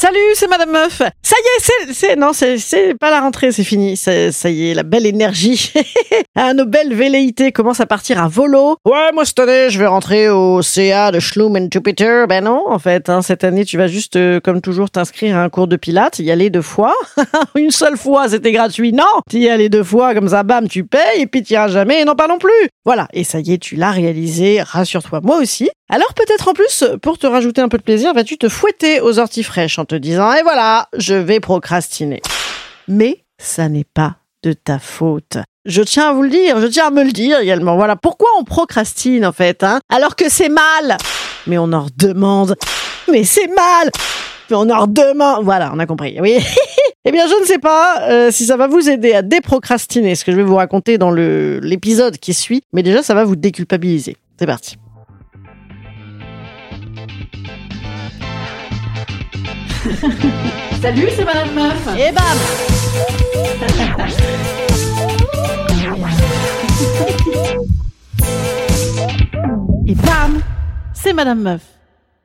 Salut, c'est Madame Meuf. Ça y est, c'est, non, c'est, pas la rentrée, c'est fini. Ça y est, la belle énergie, ah, nos belles velléités commencent à partir à volo. Ouais, moi cette année, je vais rentrer au CA de Schlum and Jupiter. Ben non, en fait, hein, cette année, tu vas juste, euh, comme toujours, t'inscrire à un cours de pilates, y aller deux fois. Une seule fois, c'était gratuit. Non, t'y y aller deux fois, comme ça, bam, tu payes, et puis t'y iras jamais, et non pas non plus. Voilà, et ça y est, tu l'as réalisé, rassure-toi, moi aussi. Alors peut-être en plus, pour te rajouter un peu de plaisir, vas-tu te fouetter aux orties fraîches en te disant, et voilà, je vais procrastiner. Mais ça n'est pas de ta faute. Je tiens à vous le dire, je tiens à me le dire également. Voilà, pourquoi on procrastine en fait, hein Alors que c'est mal Mais on en redemande. Mais c'est mal Mais on en redemande. Voilà, on a compris, oui. eh bien, je ne sais pas euh, si ça va vous aider à déprocrastiner ce que je vais vous raconter dans l'épisode qui suit, mais déjà, ça va vous déculpabiliser. C'est parti. Salut, c'est Madame Meuf. Et bam Et bam C'est Madame Meuf.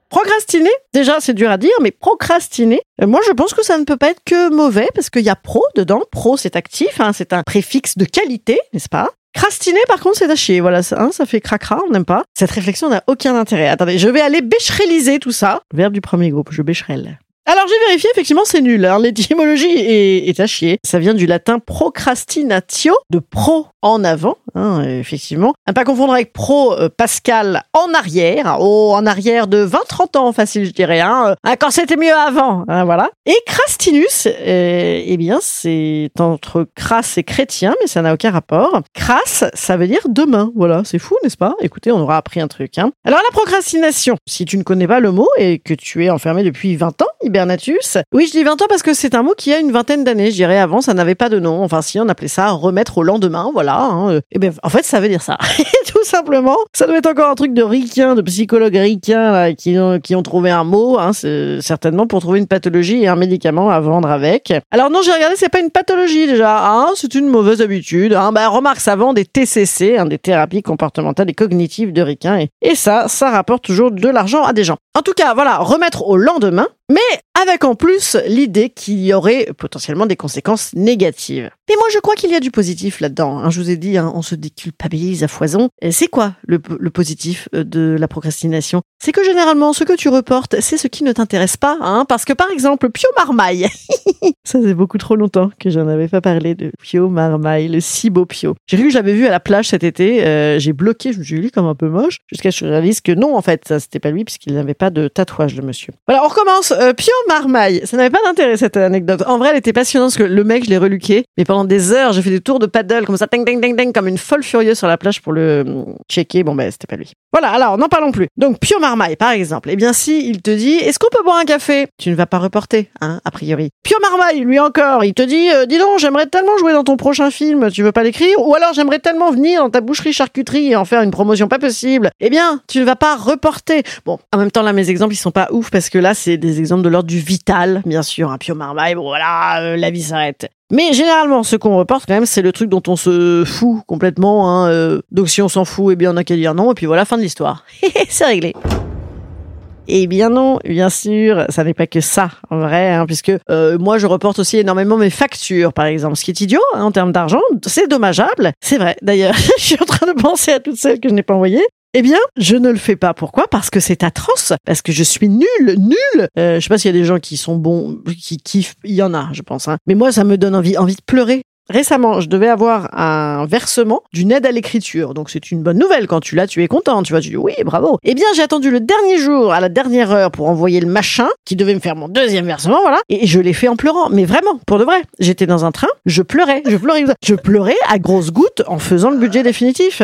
Procrastiner, déjà c'est dur à dire, mais procrastiner, euh, moi je pense que ça ne peut pas être que mauvais parce qu'il y a pro dedans. Pro c'est actif, hein, c'est un préfixe de qualité, n'est-ce pas? Crastiner, par contre, c'est à chier. Voilà, ça, hein, ça fait cracra, on n'aime pas. Cette réflexion n'a aucun intérêt. Attendez, je vais aller béchereliser tout ça. Verbe du premier groupe, je bécherelle. Alors j'ai vérifié, effectivement c'est nul. hein. L'étymologie est, est à chier. Ça vient du latin procrastinatio, de pro en avant, hein, effectivement. À pas confondre avec pro euh, Pascal en arrière, oh, en arrière de 20-30 ans facile je dirais, hein, hein, quand c'était mieux avant, hein, voilà. Et crastinus, euh, eh bien c'est entre crasse et chrétien, mais ça n'a aucun rapport. Crasse, ça veut dire demain, voilà, c'est fou n'est-ce pas? Écoutez, on aura appris un truc. Hein. Alors la procrastination, si tu ne connais pas le mot et que tu es enfermé depuis 20 ans, Oui, je dis 20 ans parce que c'est un mot qui a une vingtaine d'années, je dirais. Avant, ça n'avait pas de nom. Enfin, si, on appelait ça remettre au lendemain, voilà. Hein. Et ben, en fait, ça veut dire ça. Tout simplement. Ça doit être encore un truc de ricain, de psychologues ricains, là, qui ont, qui ont trouvé un mot, hein, certainement pour trouver une pathologie et un médicament à vendre avec. Alors non, j'ai regardé, c'est pas une pathologie déjà. Hein, c'est une mauvaise habitude. Hein. Bah, remarque, ça vend des TCC, hein, des thérapies comportementales et cognitives de ricains. Et, et ça, ça rapporte toujours de l'argent à des gens. En tout cas, voilà, remettre au lendemain, mais avec en plus l'idée qu'il y aurait potentiellement des conséquences négatives. Mais moi, je crois qu'il y a du positif là-dedans. hein. Je vous ai dit, hein, on se déculpabilise à foison. C'est quoi le, positif euh, de la procrastination? C'est que généralement, ce que tu reportes, c'est ce qui ne t'intéresse pas. Hein, parce que par exemple, Pio Marmaille, ça c'est beaucoup trop longtemps que j'en avais pas parlé de Pio Marmaille, le si beau Pio. J'ai cru que j'avais vu à la plage cet été, euh, j'ai bloqué, je me suis comme un peu moche, jusqu'à ce que je réalise que non, en fait, ça c'était pas lui, puisqu'il n'avait pas de tatouage, le monsieur. Voilà, on recommence. Euh, Pio Marmaille, ça n'avait pas d'intérêt cette anecdote. En vrai, elle était passionnante parce que le mec, je l'ai reluqué, mais pendant des heures, j'ai fait des tours de paddle comme ça, ding ding ding ding, comme une folle furieuse sur la plage pour le euh, checker. Bon, ben, c'était pas lui. Voilà, alors, n'en parlons plus. Donc, Pio Marmaille, par exemple. Eh bien, si il te dit, est-ce qu'on peut boire un café? Tu ne vas pas reporter, hein, a priori. Pio Marmaille, lui encore, il te dit, euh, dis donc, j'aimerais tellement jouer dans ton prochain film, tu veux pas l'écrire? Ou alors, j'aimerais tellement venir dans ta boucherie charcuterie et en faire une promotion pas possible. Eh bien, tu ne vas pas reporter. Bon, en même temps, mes exemples, ils sont pas ouf parce que là, c'est des exemples de l'ordre du vital, bien sûr. Un Pio Marmaille, bon, voilà, euh, la vie s'arrête. Mais généralement, ce qu'on reporte quand même, c'est le truc dont on se fout complètement. Hein, euh, donc si on s'en fout, eh bien on n'a qu'à dire non, et puis voilà, fin de l'histoire. c'est réglé. Eh bien non, bien sûr, ça n'est pas que ça, en vrai, hein, puisque euh, moi je reporte aussi énormément mes factures, par exemple, ce qui est idiot hein, en termes d'argent, c'est dommageable, c'est vrai. D'ailleurs, je suis en train de penser à toutes celles que je n'ai pas envoyées. Eh bien, je ne le fais pas. Pourquoi? Parce que c'est atroce. Parce que je suis nul, nul. Euh, je sais pas s'il y a des gens qui sont bons, qui kiffent. Il y en a, je pense. Hein. Mais moi, ça me donne envie, envie de pleurer. Récemment, je devais avoir un versement d'une aide à l'écriture. Donc c'est une bonne nouvelle. Quand tu l'as, tu es content. Tu vois, tu dis oui, bravo. Eh bien, j'ai attendu le dernier jour, à la dernière heure, pour envoyer le machin qui devait me faire mon deuxième versement, voilà. Et je l'ai fait en pleurant. Mais vraiment, pour de vrai. J'étais dans un train, je pleurais, je pleurais, je pleurais à grosses gouttes en faisant le budget définitif.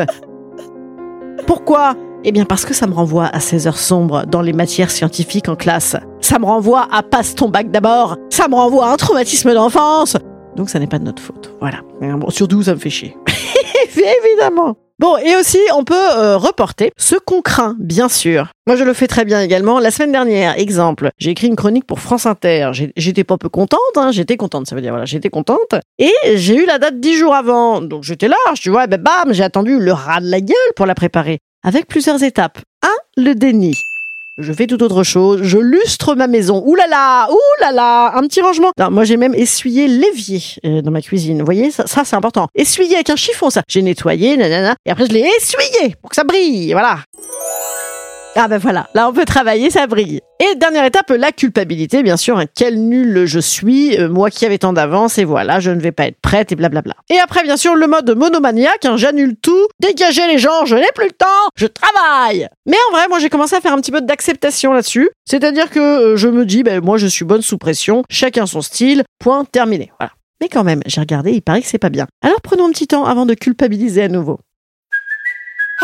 Pourquoi? Eh bien parce que ça me renvoie à ces heures sombres dans les matières scientifiques en classe. Ça me renvoie à passe ton bac d'abord. Ça me renvoie à un traumatisme d'enfance. Donc ça n'est pas de notre faute. Voilà. Bon, surtout, ça me fait chier. Évidemment. Bon, et aussi, on peut euh, reporter ce qu'on craint, bien sûr. Moi, je le fais très bien également. La semaine dernière, exemple, j'ai écrit une chronique pour France Inter. J'étais pas peu contente, hein. j'étais contente, ça veut dire, voilà, j'étais contente. Et j'ai eu la date dix jours avant. Donc j'étais large, tu vois, ben bam, j'ai attendu le ras de la gueule pour la préparer. Avec plusieurs étapes. Un, le déni. Je fais tout autre chose, je lustre ma maison. Ouh là là, ouh là là, un petit rangement. Non, moi j'ai même essuyé l'évier euh, dans ma cuisine. Vous voyez, ça, ça c'est important. Essuyer avec un chiffon, ça. J'ai nettoyé, nanana, et après je l'ai essuyé pour que ça brille. Voilà. Ah ben voilà, là on peut travailler, ça brille. Et dernière étape, la culpabilité, bien sûr. hein. Quel nul je suis, euh, moi qui avais tant d'avance, et voilà, je ne vais pas être prête, et blablabla. Et après, bien sûr, le mode monomaniaque, hein, j'annule tout, dégagez les gens, je n'ai plus le temps, je travaille. Mais en vrai, moi j'ai commencé à faire un petit peu d'acceptation là-dessus. C'est-à-dire que euh, je me dis, ben moi je suis bonne sous pression, chacun son style, point terminé. Voilà. Mais quand même, j'ai regardé, il paraît que c'est pas bien. Alors prenons un petit temps avant de culpabiliser à nouveau.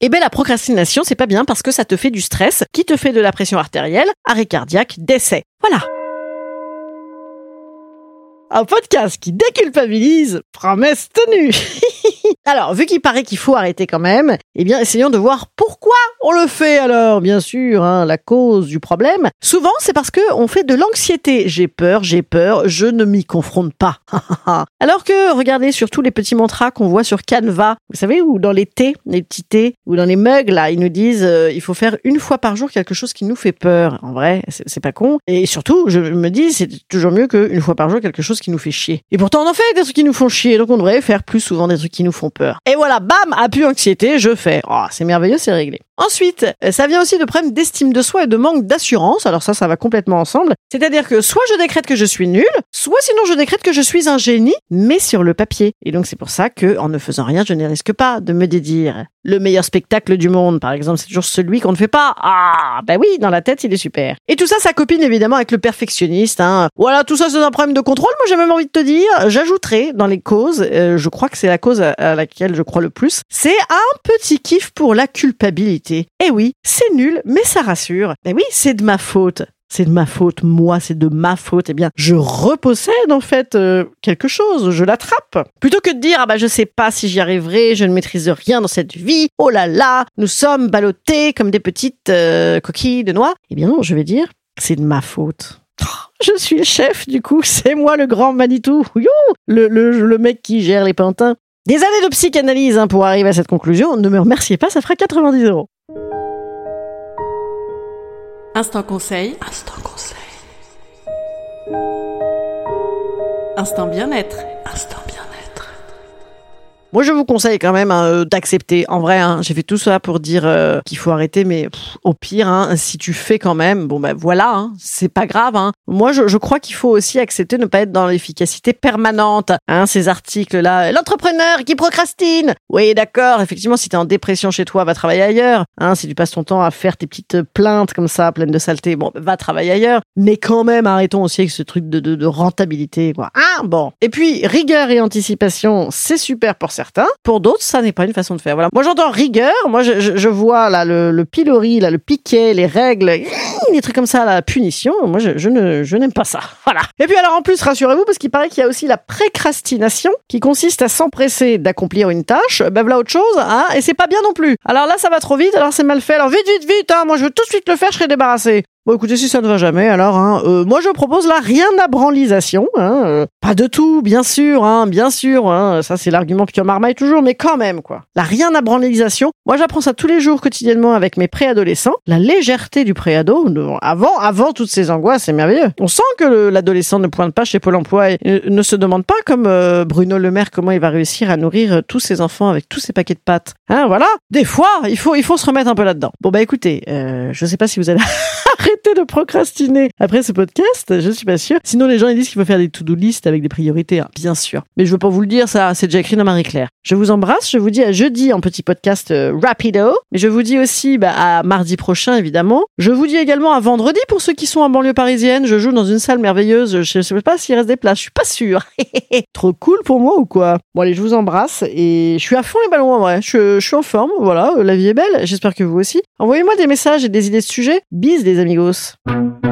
Eh ben la procrastination, c'est pas bien parce que ça te fait du stress, qui te fait de la pression artérielle, arrêt cardiaque, décès. Voilà. Un podcast qui déculpabilise, promesse tenue. alors, vu qu'il paraît qu'il faut arrêter quand même, eh bien, essayons de voir pourquoi on le fait alors. Bien sûr, hein, la cause du problème. Souvent, c'est parce que on fait de l'anxiété. J'ai peur, j'ai peur, je ne m'y confronte pas. alors que, regardez sur tous les petits mantras qu'on voit sur Canva, vous savez, ou dans les thés, les petits thés, ou dans les mugs, là, ils nous disent, euh, il faut faire une fois par jour quelque chose qui nous fait peur. En vrai, c'est pas con. Et surtout, je me dis, c'est toujours mieux qu'une fois par jour quelque chose qui nous fait chier. Et pourtant, on en fait des trucs qui nous font chier, donc on devrait faire plus souvent des trucs qui nous font peur. Et voilà, bam, appui anxiété, je fais. Oh, c'est merveilleux, c'est réglé. Ensuite, euh, ça vient aussi de problèmes d'estime de soi et de manque d'assurance. Alors ça, ça va complètement ensemble. C'est-à-dire que soit je décrète que je suis nul, soit sinon je décrète que je suis un génie, mais sur le papier. Et donc c'est pour ça que, en ne faisant rien, je ne risque pas de me dédire. Le meilleur spectacle du monde, par exemple, c'est toujours celui qu'on ne fait pas. Ah, bah oui, dans la tête, il est super. Et tout ça, ça copine évidemment avec le perfectionniste. Hein. Voilà, tout ça, c'est un problème de contrôle. Moi, j'ai même envie de te dire, j'ajouterai dans les causes, euh, je crois que c'est la cause à laquelle je crois le plus, c'est un petit kiff pour la culpabilité. Eh oui, c'est nul, mais ça rassure. Eh oui, c'est de ma faute. C'est de ma faute, moi, c'est de ma faute. Eh bien, je repossède en fait euh, quelque chose, je l'attrape. Plutôt que de dire ah bah je sais pas si j'y arriverai, je ne maîtrise rien dans cette vie. Oh là là, nous sommes ballottés comme des petites euh, coquilles de noix. Eh bien non, je vais dire c'est de ma faute. Je suis le chef, du coup, c'est moi le grand Manitou, le, le, le mec qui gère les pantins. Des années de psychanalyse hein, pour arriver à cette conclusion. Ne me remerciez pas, ça fera 90 euros. Instant conseil. Instant conseil. Instant bien-être. Instant bien-être. Moi, je vous conseille quand même hein, euh, d'accepter. En vrai, hein, j'ai fait tout ça pour dire euh, qu'il faut arrêter, mais pff, au pire, hein, si tu fais quand même, bon ben voilà, c'est pas grave. Moi, je, je crois qu'il faut aussi accepter de ne pas être dans l'efficacité permanente. Hein, ces articles-là, l'entrepreneur qui procrastine. Oui, d'accord. Effectivement, si t'es en dépression chez toi, va travailler ailleurs. Hein, si tu passes ton temps à faire tes petites plaintes comme ça, pleines de saleté, bon, va travailler ailleurs. Mais quand même, arrêtons aussi avec ce truc de, de, de rentabilité, quoi. Ah bon. Et puis, rigueur et anticipation, c'est super pour certains. Pour d'autres, ça n'est pas une façon de faire. Voilà. Moi, j'entends rigueur. Moi, je, je, je vois là le, le pilori, là le piquet, les règles, des trucs comme ça, la punition. Moi, je, je ne, je n'aime pas ça. Voilà. Et puis alors, en plus, rassurez-vous, parce qu'il paraît qu'il y a aussi la précrastination, qui consiste à s'empresser d'accomplir une tâche. Ben voilà autre chose, hein. Et c'est pas bien non plus. Alors là, ça va trop vite. Alors c'est mal fait. Alors vite, vite, vite. Hein. Moi, je veux tout de suite le faire. Je serai débarrassé. Bon, écoutez, si ça ne va jamais, alors, hein, euh, moi je propose la rien à. Hein, euh, pas de tout, bien sûr, hein, bien sûr. Hein, ça, c'est l'argument Pierre Marmaille toujours, mais quand même, quoi. La rien à. Moi, j'apprends ça tous les jours, quotidiennement, avec mes préadolescents. La légèreté du préado, avant, avant toutes ces angoisses, c'est merveilleux. On sent que le- l'adolescent ne pointe pas chez Pôle Emploi et euh, ne se demande pas, comme Bruno Le Maire, comment il va réussir à nourrir tous ses enfants avec tous ses paquets de pâtes. Hein, voilà. Des fois, il faut, il faut se remettre un peu là-dedans. Bon, bah écoutez, je sais pas si vous allez de procrastiner après ce podcast Je suis pas sûre. Sinon, les gens ils disent qu'il faut faire des to-do list avec des priorités, hein, bien sûr. Mais je veux pas vous le dire, ça, c'est déjà écrit dans Marie-Claire. Je vous embrasse. Je vous dis à jeudi en petit podcast euh, rapido. Mais je vous dis aussi bah, à mardi prochain, évidemment. Je vous dis également à vendredi pour ceux qui sont en banlieue parisienne. Je joue dans une salle merveilleuse. Je sais pas s'il reste des places. Je suis pas sûre. Trop cool pour moi ou quoi? Bon allez, je vous embrasse et je suis à fond les ballons en vrai. Je, suis en forme. Voilà, la vie est belle. J'espère que vous aussi. Envoyez-moi des messages et des idées de sujets. Bis les amigos. Tschüss.